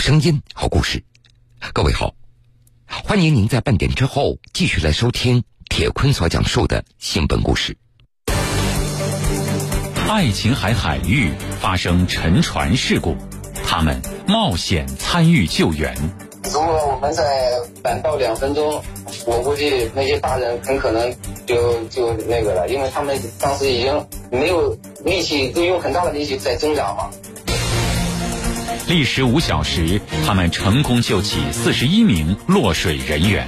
声音，好故事。各位好，欢迎您在半点之后继续来收听铁坤所讲述的新闻故事。爱琴海海域发生沉船事故，他们冒险参与救援。如果我们在晚到两分钟，我估计那些大人很可能就就那个了，因为他们当时已经没有力气，都用很大的力气在挣扎嘛。历时五小时，他们成功救起四十一名落水人员。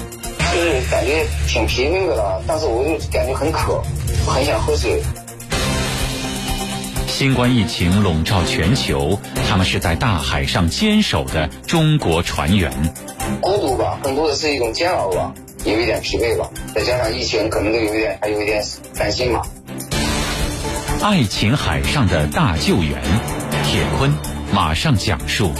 就是感觉挺疲惫的了，但是我又感觉很渴，很想喝水。新冠疫情笼罩全球，他们是在大海上坚守的中国船员。孤独吧，更多的是一种煎熬吧，有一点疲惫吧，再加上疫情，可能都有一点，还有一点担心嘛。爱琴海上的大救援，铁坤马上讲述。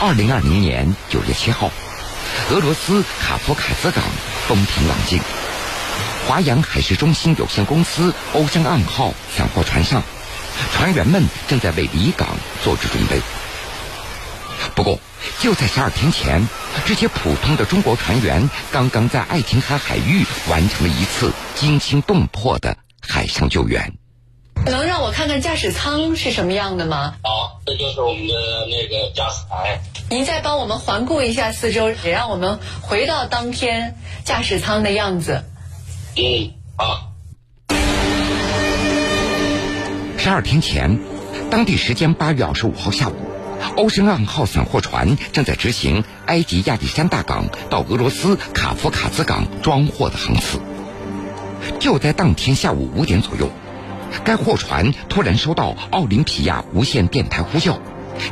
二零二零年九月七号，俄罗斯卡夫卡兹港风平浪静，华阳海事中心有限公司欧山岸号散货船上，船员们正在为离港做着准备。不过，就在十二天前，这些普通的中国船员刚刚在爱琴海海域完成了一次惊心动魄的海上救援。能让我看看驾驶舱是什么样的吗？好，这就是我们的那个驾驶台。您再帮我们环顾一下四周，也让我们回到当天驾驶舱的样子。嗯，好。十二天前，当地时间八月二十五号下午，欧申岸号散货船正在执行埃及亚历山大港到俄罗斯卡夫卡兹港装货的航次。就在当天下午五点左右。该货船突然收到奥林匹亚无线电台呼叫，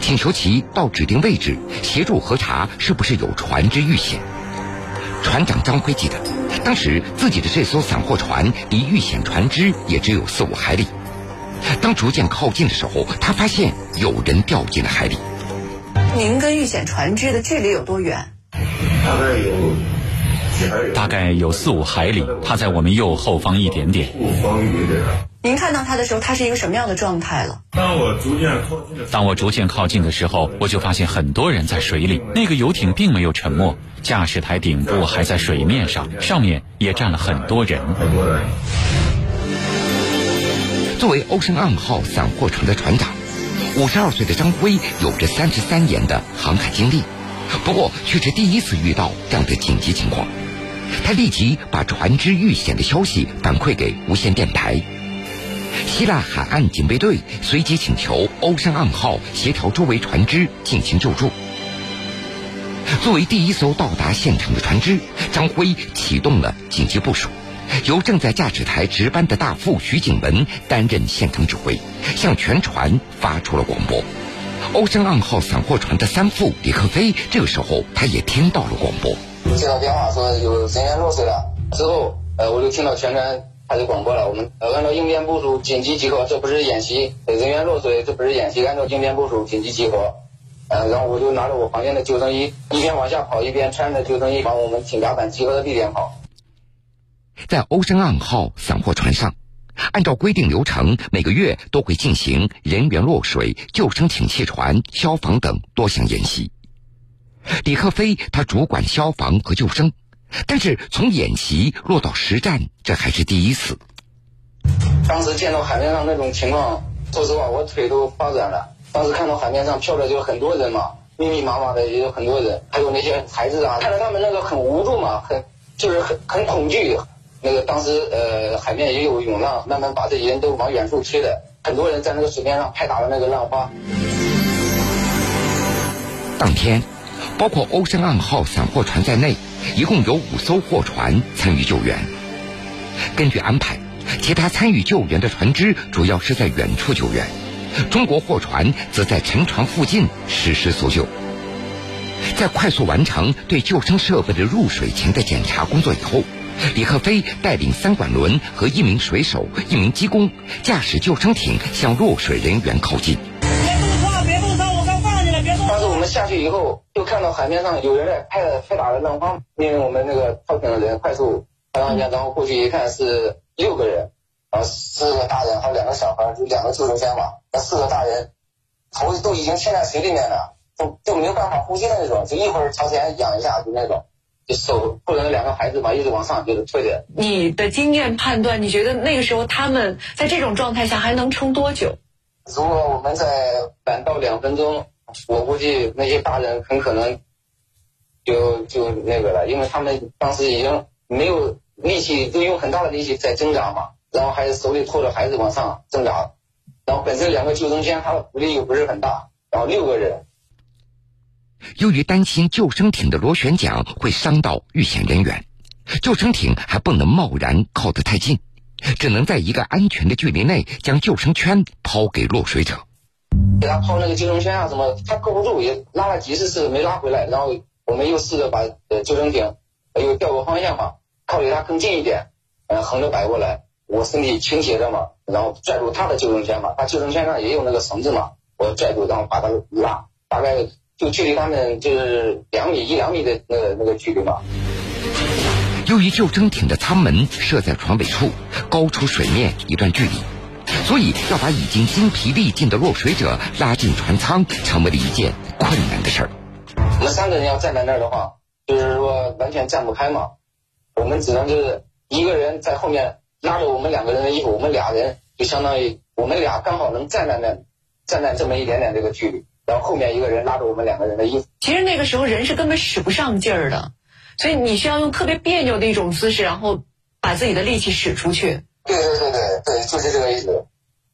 请求其到指定位置协助核查是不是有船只遇险。船长张辉记得，当时自己的这艘散货船离遇险船只也只有四五海里。当逐渐靠近的时候，他发现有人掉进了海里。您跟遇险船只的距离有多远？大概有？大概有四五海里，他在我们右后方一点点。您看到他的时候，他是一个什么样的状态了？当我逐渐靠近的，当我逐渐靠近的时候，我就发现很多人在水里。那个游艇并没有沉没，驾驶台顶部还在水面上，上面也站了很多人。很多人。作为欧申岸号散货船的船长，五十二岁的张辉有着三十三年的航海经历，不过却是第一次遇到这样的紧急情况。他立即把船只遇险的消息反馈给无线电台。希腊海岸警备队随即请求欧申岸号协调周围船只进行救助。作为第一艘到达现场的船只，张辉启动了紧急部署，由正在驾驶台值班的大副徐景文担任现场指挥，向全船发出了广播。欧申岸号散货船的三副李克飞这个时候他也听到了广播，接到电话说有人员落水了，之后呃我就听到全船。开始广播了，我们呃按照应变部署，紧急集合，这不是演习，人员落水，这不是演习，按照应变部署，紧急集合。呃，然后我就拿着我旁边的救生衣，一边往下跑，一边穿着救生衣往我们艇甲板集合的地点跑。在欧申岸号散货船上，按照规定流程，每个月都会进行人员落水、救生艇弃船、消防等多项演习。李克飞他主管消防和救生。但是从演习落到实战，这还是第一次。当时见到海面上那种情况，说实话，我腿都发软了。当时看到海面上漂着就很多人嘛，密密麻麻的也有很多人，还有那些孩子啊，看到他们那个很无助嘛，很就是很很恐惧。那个当时呃，海面也有涌浪，慢慢把这些人都往远处吹的，很多人在那个水面上拍打了那个浪花。当天，包括欧申岸号散货船在内。一共有五艘货船参与救援。根据安排，其他参与救援的船只主要是在远处救援，中国货船则在沉船附近实施搜救。在快速完成对救生设备的入水前的检查工作以后，李克飞带领三管轮和一名水手、一名机工驾驶救生艇向落水人员靠近。别动，别动，我刚放进来，别动。当时我们下去以后，就看到海面上有人在拍拍打着浪花，因为我们那个跳艇的人快速拍上去，然后过去一看是六个人，然后四个大人还有两个小孩，就两个救生圈嘛，那四个大人头都已经陷在水里面了，就就没有办法呼吸的那种，就一会儿朝前仰一下就那种。就手或者那两个孩子嘛，一直往上就是推着。你的经验判断，你觉得那个时候他们在这种状态下还能撑多久？如果我们再晚到两分钟，我估计那些大人很可能就就那个了，因为他们当时已经没有力气，就用很大的力气在挣扎嘛，然后还手里拖着孩子往上挣扎，然后本身两个救生圈它的浮力又不是很大，然后六个人。由于担心救生艇的螺旋桨会伤到遇险人员，救生艇还不能贸然靠得太近，只能在一个安全的距离内将救生圈抛给落水者。给他抛那个救生圈啊什么，他够不住，也拉了几十次没拉回来。然后我们又试着把呃救生艇又调个方向嘛，靠离他更近一点，呃横着摆过来，我身体倾斜着嘛，然后拽住他的救生圈嘛，他救生圈上也有那个绳子嘛，我拽住然后把他拉，大概。就距离他们就是两米一两米的那个那个距离嘛。由于救生艇的舱门设在船尾处，高出水面一段距离，所以要把已经精疲力尽的落水者拉进船舱，成为了一件困难的事儿。我们三个人要站在那儿的话，就是说完全站不开嘛。我们只能就是一个人在后面拉着我们两个人的衣服，我们俩人就相当于我们俩刚好能站在那，站在这么一点点这个距离。然后后面一个人拉着我们两个人的衣服。其实那个时候人是根本使不上劲儿的，所以你需要用特别别扭的一种姿势，然后把自己的力气使出去。对对对对对，就是这个意思。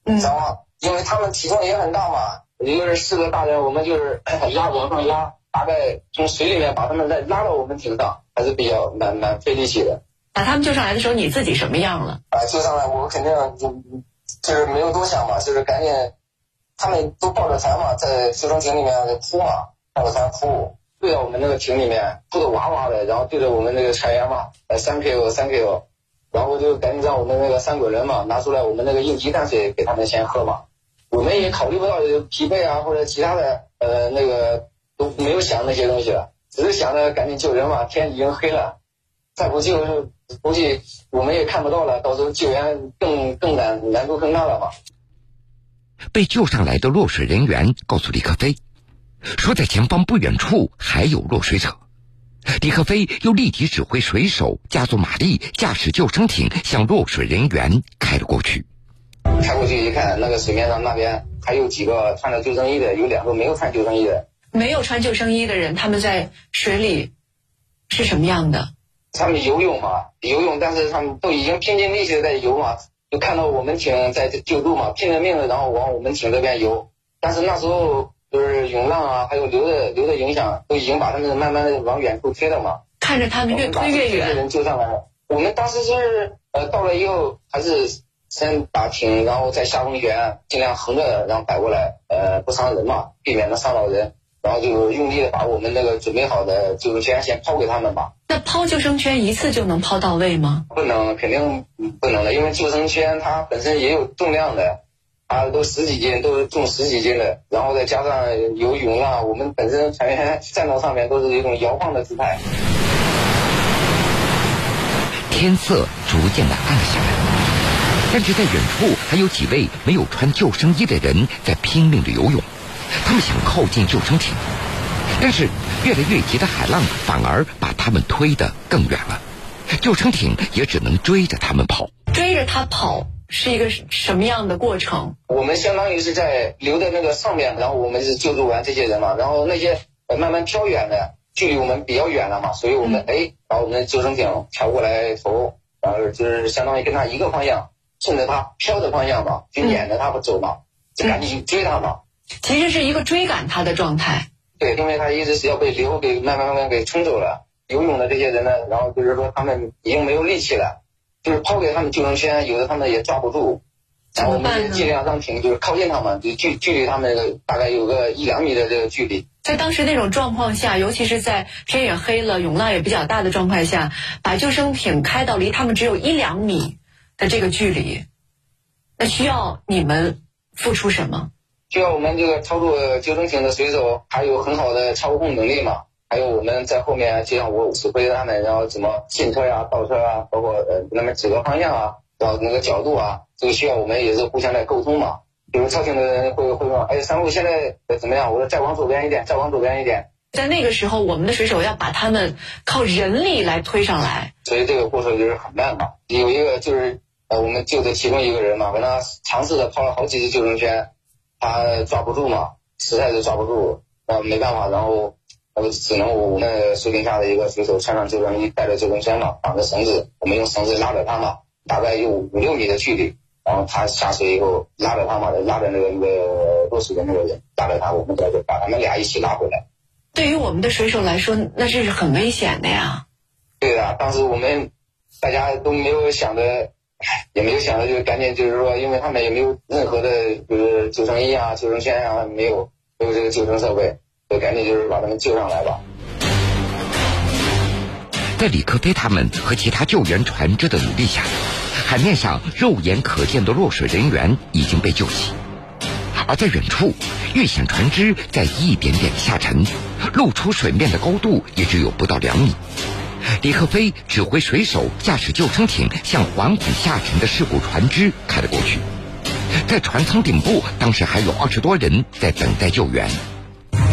嗯。然后因为他们体重也很大嘛，一个是四个大人，我们就是压往上压，大概从水里面把他们再拉到我们艇上，还是比较蛮蛮费力气的。把他们救上来的时候，你自己什么样了？啊，救上来我肯定就就是没有多想嘛，就是赶紧。他们都抱着船嘛，在救生艇里面哭嘛，抱着船哭，对着我们那个艇里面哭的哇哇的，然后对着我们那个船员嘛，呃，thank you，thank you，然后就赶紧让我们那个三个人嘛，拿出来我们那个应急淡水给他们先喝嘛。我们也考虑不到疲惫啊或者其他的，呃，那个都没有想那些东西了，只是想着赶紧救人嘛。天已经黑了，再不救估计我们也看不到了，到时候救援更更难难度更大了嘛。被救上来的落水人员告诉李克飞，说在前方不远处还有落水者。李克飞又立即指挥水手加足马力，驾驶救生艇向落水人员开了过去。开过去一看，那个水面上那边还有几个穿着救生衣的，有两个没有穿救生衣的。没有穿救生衣的人，他们在水里是什么样的？他们游泳嘛，游泳，但是他们都已经拼尽力气在游嘛。就看到我们艇在救助嘛，拼了命的，然后往我们艇这边游。但是那时候就是涌浪啊，还有流的流的影响，都已经把他们慢慢的往远处推了嘛。看着他们越推越远。人救上来了。我们当时是呃到了以后，还是先把艇，然后再下风旋，尽量横着，然后摆过来，呃不伤人嘛，避免能伤到人。然后就用力的把我们那个准备好的救生圈先抛给他们吧。那抛救生圈一次就能抛到位吗？不能，肯定不能的，因为救生圈它本身也有重量的，啊，都十几斤，都是重十几斤的。然后再加上游泳啊，我们本身船员站到上面都是一种摇晃的姿态。天色逐渐的暗下来，但是在远处还有几位没有穿救生衣的人在拼命的游泳。他们想靠近救生艇，但是越来越急的海浪反而把他们推得更远了。救生艇也只能追着他们跑。追着他跑是一个什么样的过程？我们相当于是在留在那个上面，然后我们是救助完这些人嘛，然后那些慢慢飘远的，距离我们比较远了嘛，所以我们哎把我们的救生艇调过来头，然后就是相当于跟他一个方向，顺着他飘的方向嘛，就撵着他不走嘛，就赶紧追他嘛。其实是一个追赶他的状态。对，因为他一直是要被流给慢慢慢慢给冲走了。游泳的这些人呢，然后就是说他们已经没有力气了，就是抛给他们救生圈，有的他们也抓不住。然后我们尽量让艇就是靠近他们，就距距离他们大概有个一两米的这个距离。在当时那种状况下，尤其是在天也黑了、涌浪也比较大的状态下，把救生艇开到离他们只有一两米的这个距离，那需要你们付出什么？需要我们这个操作救生艇的水手还有很好的操控能力嘛，还有我们在后面就像我指挥他们，然后怎么进车呀、倒车啊，包括呃那么指个方向啊，然后那个角度啊，这个需要我们也是互相来沟通嘛。比如操艇的人会会问，哎，三路现在怎么样？我说再往左边一点，再往左边一点。在那个时候，我们的水手要把他们靠人力来推上来，所以这个过程就是很慢嘛。有一个就是呃，我们救的其中一个人嘛，跟他尝试的抛了好几次救生圈。他抓不住嘛，实在是抓不住，那没办法，然后那个只能我们水底下的一个水手穿上救生衣，带着救生圈嘛，绑着绳子，我们用绳子拉着他嘛，大概有五六米的距离，然后他下水以后拉着他嘛，拉着那个那个落水的那个人，拉着他，我们再就把他们俩一起拉回来。对于我们的水手来说，那这是很危险的呀。对的，当时我们大家都没有想着。也没有想到，就赶紧就是说，因为他们也没有任何的，就是救生衣啊、救生圈啊，没有没有这个救生设备，就赶紧就是把他们救上来吧。在李克飞他们和其他救援船只的努力下，海面上肉眼可见的落水人员已经被救起，而在远处，遇险船只在一点点下沉，露出水面的高度也只有不到两米。李克飞指挥水手驾驶救生艇向缓缓下沉的事故船只开了过去。在船舱顶部，当时还有二十多人在等待救援。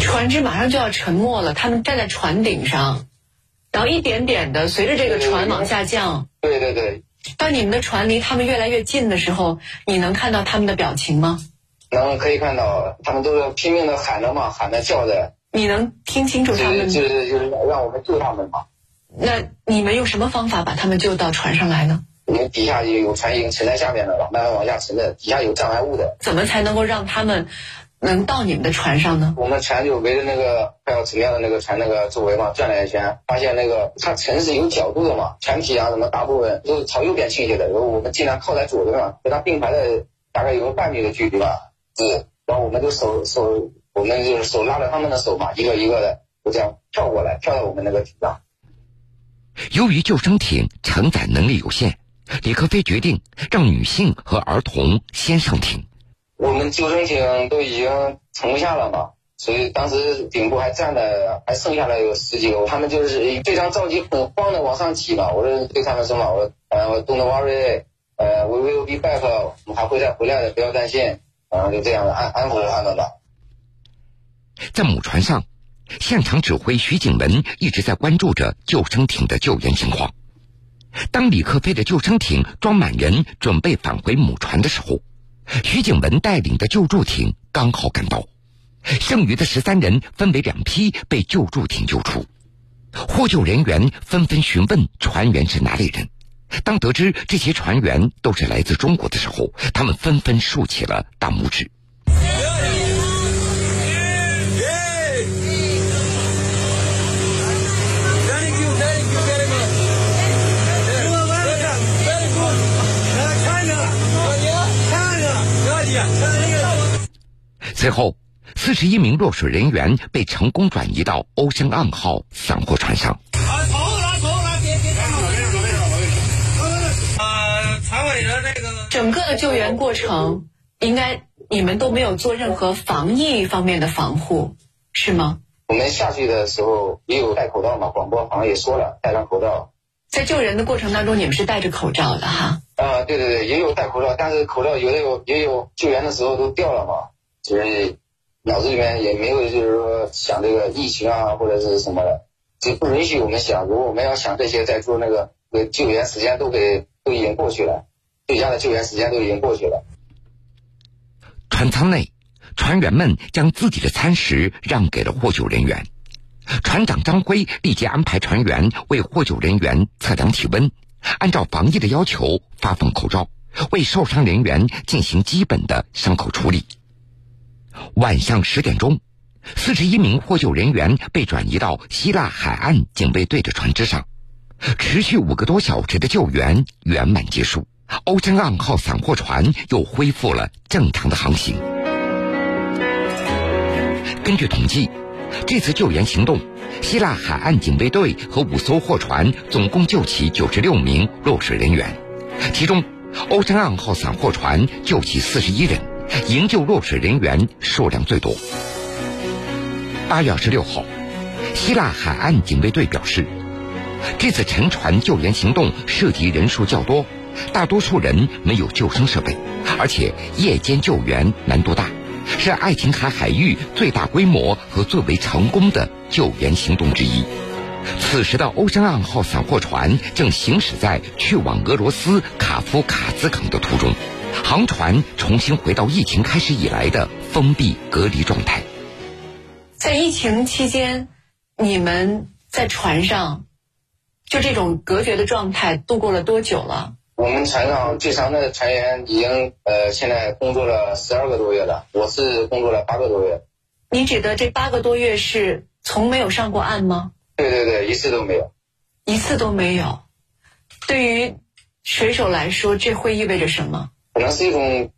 船只马上就要沉没了，他们站在船顶上，然后一点点的随着这个船往下降。对对对。当你们的船离他们越来越近的时候，你能看到他们的表情吗？能，可以看到，他们都是拼命的喊着嘛，喊着叫着。你能听清楚他们？就是就是让我们救他们嘛。那你们用什么方法把他们救到船上来呢？我们底下有船已经沉在下面了，慢慢往下沉的，底下有障碍物的。怎么才能够让他们能到你们的船上呢？我们船就围着那个快要沉掉的那个船那个周围嘛转了一圈，发现那个它沉是有角度的嘛，船体啊什么大部分都是朝右边倾斜的，然后我们尽量靠在左边嘛，跟它并排的大概有个半米的距离吧，是，然后我们就手手，我们就是手拉着他们的手嘛，一个一个的就这样跳过来，跳到我们那个艇上。由于救生艇承载能力有限，李克飞决定让女性和儿童先上艇。我们救生艇都已经沉不下了嘛，所以当时顶部还站了，还剩下来有十几个，他们就是非常着急、很慌的往上挤嘛。我就对他们说嘛，我呃，Don't worry，呃，We will be back，我们还会再回来的，不要担心。然后就这样安安抚着他们吧。在母船上。现场指挥徐景文一直在关注着救生艇的救援情况。当李克飞的救生艇装满人，准备返回母船的时候，徐景文带领的救助艇刚好赶到。剩余的十三人分为两批被救助艇救出。获救人员纷纷询问船员是哪里人。当得知这些船员都是来自中国的时候，他们纷纷竖起了大拇指。随后，四十一名落水人员被成功转移到欧申岸号散货船上。整个的救援过程，应该你们都没有做任何防疫方面的防护，是吗？我们下去的时候也有戴口罩嘛，广播好像也说了，戴上口罩。在救人的过程当中，你们是戴着口罩的哈？啊，对对对，也有戴口罩，但是口罩有的有也有救援的时候都掉了嘛。就是脑子里面也没有，就是说想这个疫情啊或者是什么的，就不允许我们想。如果我们要想这些，在做那个救援，时间都给都已经过去了，最佳的救援时间都已经过去了。船舱内，船员们将自己的餐食让给了获救人员。船长张辉立即安排船员为获救人员测量体温，按照防疫的要求发放口罩，为受伤人员进行基本的伤口处理。晚上十点钟，四十一名获救人员被转移到希腊海岸警备队的船只上，持续五个多小时的救援圆满结束。欧珍岸号散货船又恢复了正常的航行。根据统计，这次救援行动，希腊海岸警卫队和五艘货船总共救起九十六名落水人员，其中欧山岸号散货船救起四十一人。营救落水人员数量最多。八月二十六号，希腊海岸警卫队表示，这次沉船救援行动涉及人数较多，大多数人没有救生设备，而且夜间救援难度大，是爱琴海海域最大规模和最为成功的救援行动之一。此时的欧山岸号散货船正行驶在去往俄罗斯卡夫卡兹港的途中，航船重新回到疫情开始以来的封闭隔离状态。在疫情期间，你们在船上就这种隔绝的状态度过了多久了？我们船上最长的船员已经呃，现在工作了十二个多月了，我是工作了八个多月。你指的这八个多月是从没有上过岸吗？对对对，一次都没有，一次都没有。对于水手来说，这会意味着什么？可能是一种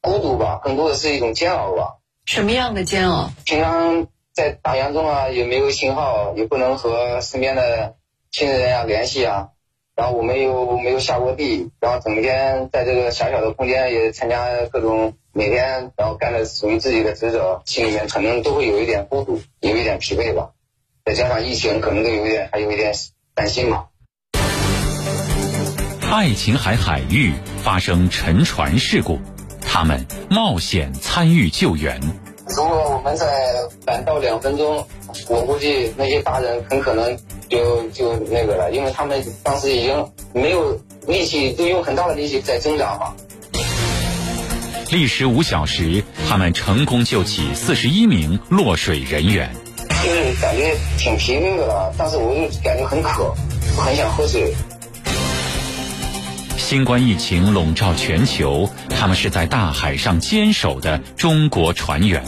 孤独吧，更多的是一种煎熬吧。什么样的煎熬？平常在大洋中啊，也没有信号，也不能和身边的亲人啊联系啊。然后我们又没有下过地，然后整天在这个狭小的空间也参加各种每天，然后干着属于自己的职责，心里面可能都会有一点孤独，有一点疲惫吧。再加上疫情，可能都有一点，还有一点担心嘛。爱琴海海域发生沉船事故，他们冒险参与救援。如果我们在晚到两分钟，我估计那些大人很可能就就那个了，因为他们当时已经没有力气，就用很大的力气在挣扎嘛。历时五小时，他们成功救起四十一名落水人员。就是感觉挺疲惫的了，但是我又感觉很渴，很想喝水。新冠疫情笼罩全球，他们是在大海上坚守的中国船员。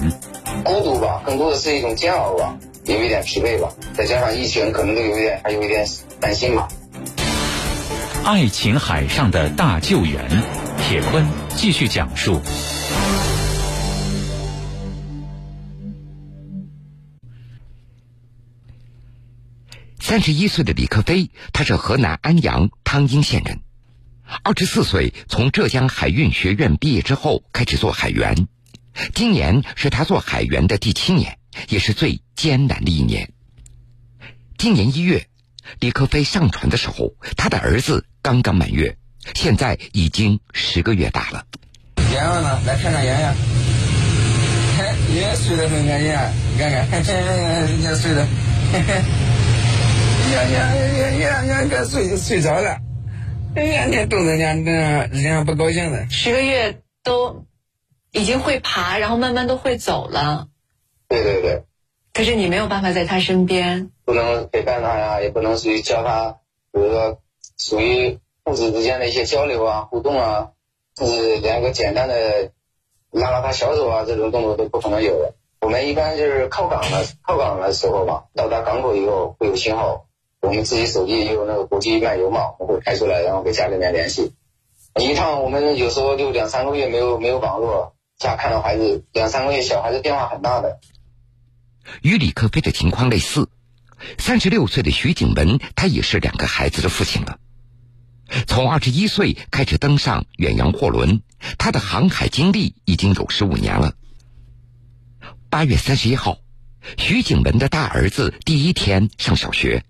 孤独吧，更多的是一种煎熬吧，有一点疲惫吧，再加上疫情，可能都有一点，还有一点担心吧。爱琴海上的大救援，铁坤继续讲述。三十一岁的李克飞，他是河南安阳汤阴县人。二十四岁从浙江海运学院毕业之后，开始做海员。今年是他做海员的第七年，也是最艰难的一年。今年一月，李克飞上船的时候，他的儿子刚刚满月，现在已经十个月大了。圆圆呢？来看看圆圆。圆圆睡得很安静啊，你看看，人家睡得。圆圆圆圆圆该睡睡着了，天天逗人家，人家不高兴的。十个月都已经会爬，然后慢慢都会走了。对对对。可是你没有办法在他身边，不能陪伴他呀，也不能属于教他，比如说属于父子之间的一些交流啊、互动啊，甚至连个简单的拉拉他小手啊这种动作都不可能有的。我们一般就是靠港的，靠港的时候吧，到达港口以后会有信号。我们自己手机也有那个国际漫游嘛，我们会开出来，然后跟家里面联系。一趟我们有时候就两三个月没有没有网络，家看到孩子两三个月，小孩子变化很大的。与李克飞的情况类似，三十六岁的徐景文，他也是两个孩子的父亲了。从二十一岁开始登上远洋货轮，他的航海经历已经有十五年了。八月三十一号，徐景文的大儿子第一天上小学。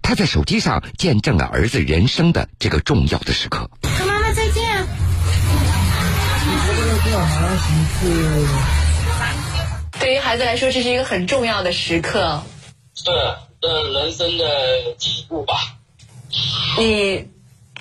他在手机上见证了儿子人生的这个重要的时刻。和妈妈再见。对于孩子来说，这是一个很重要的时刻。是，这人生的起步吧。你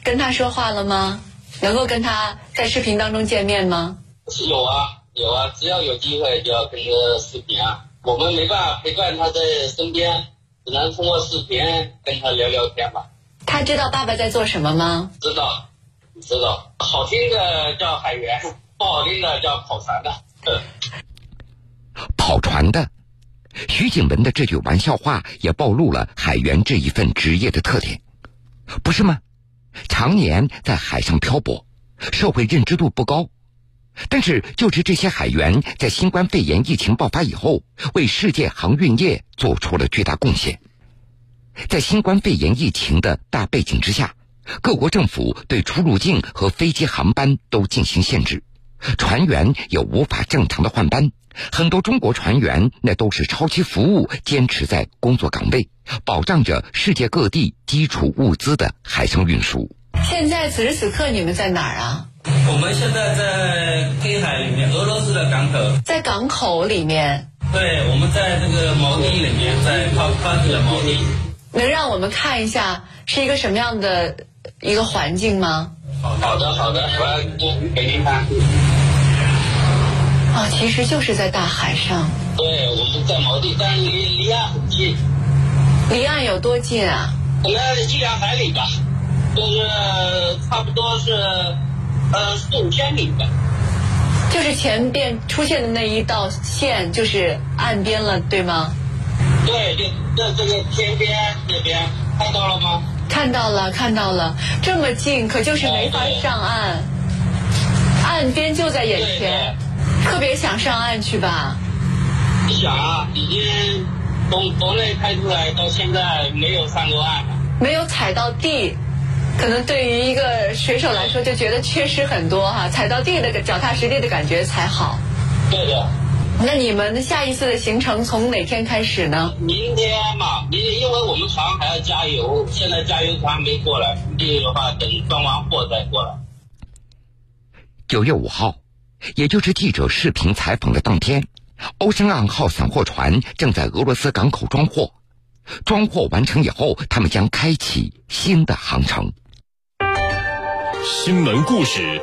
跟他说话了吗？能够跟他在视频当中见面吗？是有啊，有啊，只要有机会就要跟他视频啊。我们没办法陪伴他在身边。只能通过视频跟他聊聊天吧。他知道爸爸在做什么吗？知道，知道。好听的叫海员，不好听的叫跑船的。跑船的，徐景文的这句玩笑话也暴露了海员这一份职业的特点，不是吗？常年在海上漂泊，社会认知度不高。但是，就是这些海员，在新冠肺炎疫情爆发以后，为世界航运业做出了巨大贡献。在新冠肺炎疫情的大背景之下，各国政府对出入境和飞机航班都进行限制，船员也无法正常的换班。很多中国船员那都是超期服务，坚持在工作岗位，保障着世界各地基础物资的海上运输。现在此时此刻你们在哪儿啊？我们现在在黑海里面，俄罗斯的港口。在港口里面。对，我们在这个锚地里面，在靠靠近的锚地。能让我们看一下是一个什么样的一个环境吗？好的，好的，我给您看。啊，其实就是在大海上。对，我们在锚地，但离离岸很近。离岸有多近啊？离岸一两海里吧，就是差不多是呃四五千米吧。就是前边出现的那一道线，就是岸边了，对吗？对，就在这个天边那边，看到了吗？看到了，看到了，这么近，可就是没法上岸。岸边就在眼前，特别想上岸去吧？想啊，已经从国内开出来到现在没有上过岸，没有踩到地，可能对于一个水手来说就觉得缺失很多哈，踩到地的脚踏实地的感觉才好。对的。那你们下一次的行程从哪天开始呢？明天吧，明因为我们船还要加油，现在加油船没过来，估计的话等装完货再过来。九月五号，也就是记者视频采访的当天，欧申岸号散货船正在俄罗斯港口装货，装货完成以后，他们将开启新的航程。新闻故事，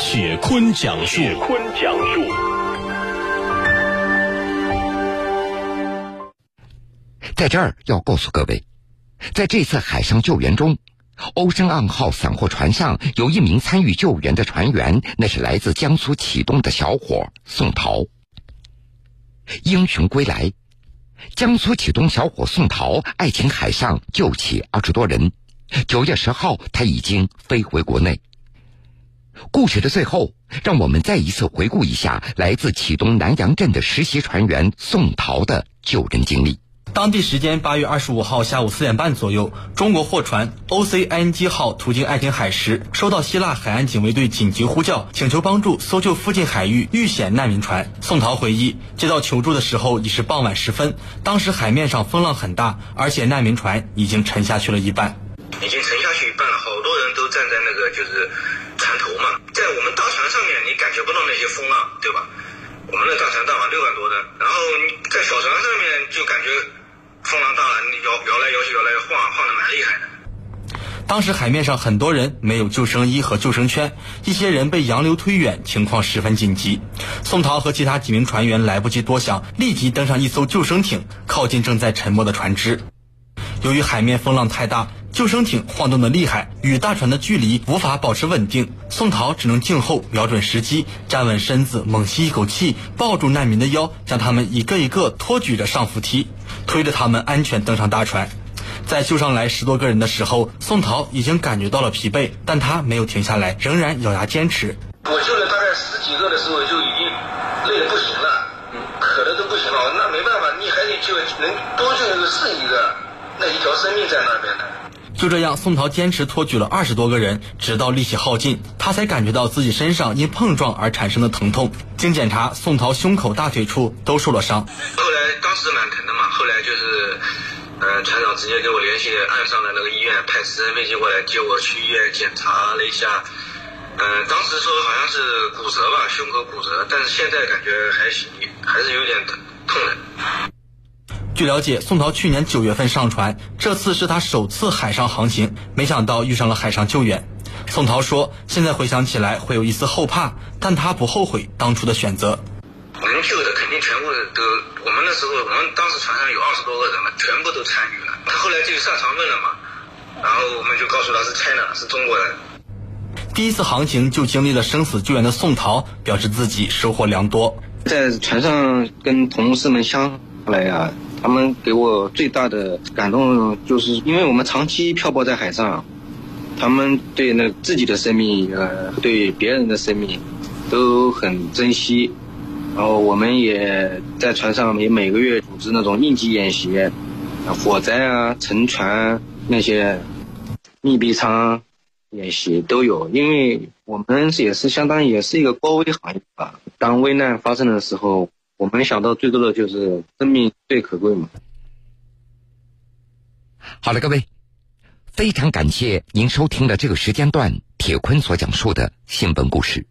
铁坤讲述。铁坤讲述。在这儿要告诉各位，在这次海上救援中，欧申岸号散货船上有一名参与救援的船员，那是来自江苏启东的小伙宋涛。英雄归来，江苏启东小伙宋涛爱情海上救起二十多人。九月十号，他已经飞回国内。故事的最后，让我们再一次回顾一下来自启东南阳镇的实习船员宋涛的救人经历。当地时间八月二十五号下午四点半左右，中国货船 O C I N G 号途经爱琴海时，收到希腊海岸警卫队紧急呼叫，请求帮助搜救附近海域遇险难民船。宋涛回忆，接到求助的时候已是傍晚时分，当时海面上风浪很大，而且难民船已经沉下去了一半。已经沉下去一半了，好多人都站在那个就是船头嘛，在我们大船上面，你感觉不到那些风浪，对吧？我们的大船大嘛，六万多吨，然后在小船上面就感觉。风浪大了，摇摇来摇去，摇来晃，晃的蛮厉害的。当时海面上很多人没有救生衣和救生圈，一些人被洋流推远，情况十分紧急。宋涛和其他几名船员来不及多想，立即登上一艘救生艇，靠近正在沉没的船只。由于海面风浪太大，救生艇晃动的厉害，与大船的距离无法保持稳定。宋涛只能静候，瞄准时机，站稳身子，猛吸一口气，抱住难民的腰，将他们一个一个托举着上扶梯。推着他们安全登上大船，在救上来十多个人的时候，宋涛已经感觉到了疲惫，但他没有停下来，仍然咬牙坚持。我救了大概十几个的时候，就已经累得不行了，渴的都不行了。那没办法，你还得救，能多救一个是一个，那一条生命在那边呢。就这样，宋涛坚持托举了二十多个人，直到力气耗尽，他才感觉到自己身上因碰撞而产生的疼痛。经检查，宋涛胸口、大腿处都受了伤。后来当时蛮疼的嘛，后来就是，呃，船长直接给我联系岸上的那个医院，派直升飞机过来接我去医院检查了一下。嗯，当时说好像是骨折吧，胸口骨折，但是现在感觉还行，还是有点疼痛的。据了解，宋涛去年九月份上船，这次是他首次海上航行，没想到遇上了海上救援。宋涛说：“现在回想起来，会有一丝后怕，但他不后悔当初的选择。我们救的肯定全部都，我们那时候，我们当时船上有二十多个人嘛，全部都参与了。他后来就上船问了嘛，然后我们就告诉他是 China，是中国人。第一次航行就经历了生死救援的宋涛，表示自己收获良多。在船上跟同事们相来呀。”他们给我最大的感动，就是因为我们长期漂泊在海上，他们对那自己的生命，呃，对别人的生命，都很珍惜。然后我们也在船上也每个月组织那种应急演习，火灾啊、沉船那些密闭舱，演习都有，因为我们也是相当于也是一个高危行业吧。当危难发生的时候，我们想到最多的就是生命最可贵嘛。好了，各位，非常感谢您收听了这个时间段铁坤所讲述的新闻故事。